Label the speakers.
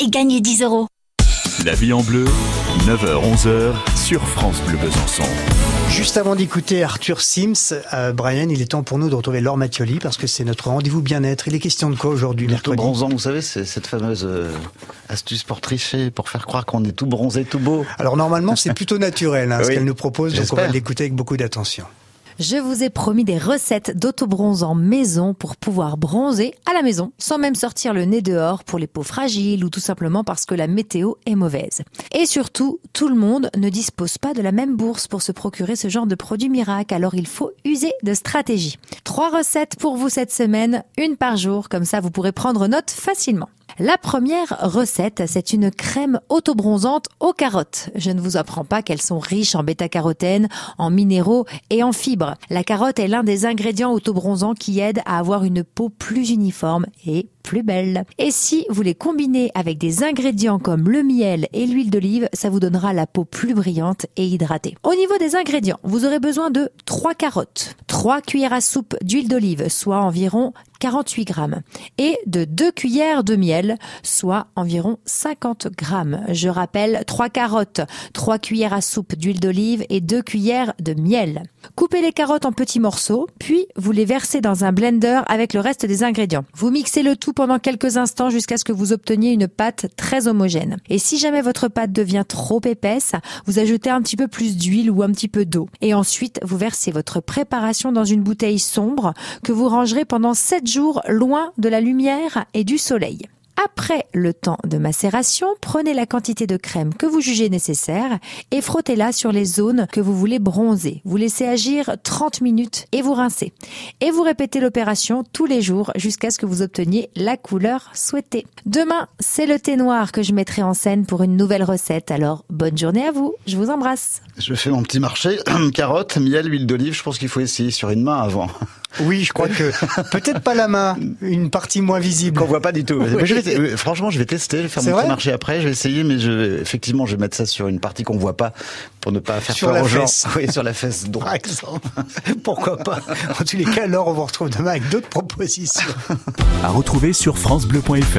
Speaker 1: et gagnez 10 euros.
Speaker 2: La vie en bleu, 9h-11h sur France Bleu Besançon.
Speaker 3: Juste avant d'écouter Arthur Sims, euh, Brian, il est temps pour nous de retrouver Laure Mattioli parce que c'est notre rendez-vous bien-être. Il est question de quoi aujourd'hui,
Speaker 4: tout
Speaker 3: mercredi
Speaker 4: bronzant, vous savez, c'est cette fameuse euh, astuce pour tricher, pour faire croire qu'on est tout bronzé, tout beau.
Speaker 3: Alors normalement, c'est plutôt naturel hein, ce
Speaker 4: Oui,
Speaker 3: qu'elle nous propose, donc on va l'écouter avec beaucoup d'attention.
Speaker 5: Je vous ai promis des recettes d'autobronzant maison pour pouvoir bronzer à la maison sans même sortir le nez dehors pour les peaux fragiles ou tout simplement parce que la météo est mauvaise. Et surtout, tout le monde ne dispose pas de la même bourse pour se procurer ce genre de produit miracle, alors il faut user de stratégie. Trois recettes pour vous cette semaine, une par jour, comme ça vous pourrez prendre note facilement. La première recette, c'est une crème autobronzante aux carottes. Je ne vous apprends pas qu'elles sont riches en bêta-carotène, en minéraux et en fibres. La carotte est l'un des ingrédients autobronzants qui aident à avoir une peau plus uniforme et Et si vous les combinez avec des ingrédients comme le miel et l'huile d'olive, ça vous donnera la peau plus brillante et hydratée. Au niveau des ingrédients, vous aurez besoin de 3 carottes, 3 cuillères à soupe d'huile d'olive, soit environ 48 grammes, et de 2 cuillères de miel, soit environ 50 grammes. Je rappelle, 3 carottes, 3 cuillères à soupe d'huile d'olive et 2 cuillères de miel. Coupez les carottes en petits morceaux, puis vous les versez dans un blender avec le reste des ingrédients. Vous mixez le tout pendant quelques instants jusqu'à ce que vous obteniez une pâte très homogène. Et si jamais votre pâte devient trop épaisse, vous ajoutez un petit peu plus d'huile ou un petit peu d'eau. Et ensuite, vous versez votre préparation dans une bouteille sombre que vous rangerez pendant 7 jours loin de la lumière et du soleil. Après le temps de macération, prenez la quantité de crème que vous jugez nécessaire et frottez-la sur les zones que vous voulez bronzer. Vous laissez agir 30 minutes et vous rincez. Et vous répétez l'opération tous les jours jusqu'à ce que vous obteniez la couleur souhaitée. Demain, c'est le thé noir que je mettrai en scène pour une nouvelle recette. Alors, bonne journée à vous. Je vous embrasse.
Speaker 4: Je fais mon petit marché, carottes, miel, huile d'olive, je pense qu'il faut essayer sur une main avant.
Speaker 3: Oui, je crois que peut-être pas la main, une partie moins visible.
Speaker 4: Qu'on voit pas du tout. Mais je vais- franchement, je vais tester, je vais faire mon petit marché après, je vais essayer, mais je, effectivement, je vais mettre ça sur une partie qu'on voit pas pour ne pas faire
Speaker 3: Sur
Speaker 4: peur
Speaker 3: la
Speaker 4: aux gens.
Speaker 3: fesse.
Speaker 4: Oui, sur la fesse
Speaker 3: Par
Speaker 4: droite.
Speaker 3: exemple. Pourquoi pas En tous les cas, alors on vous retrouve demain avec d'autres propositions.
Speaker 2: À retrouver sur FranceBleu.fr.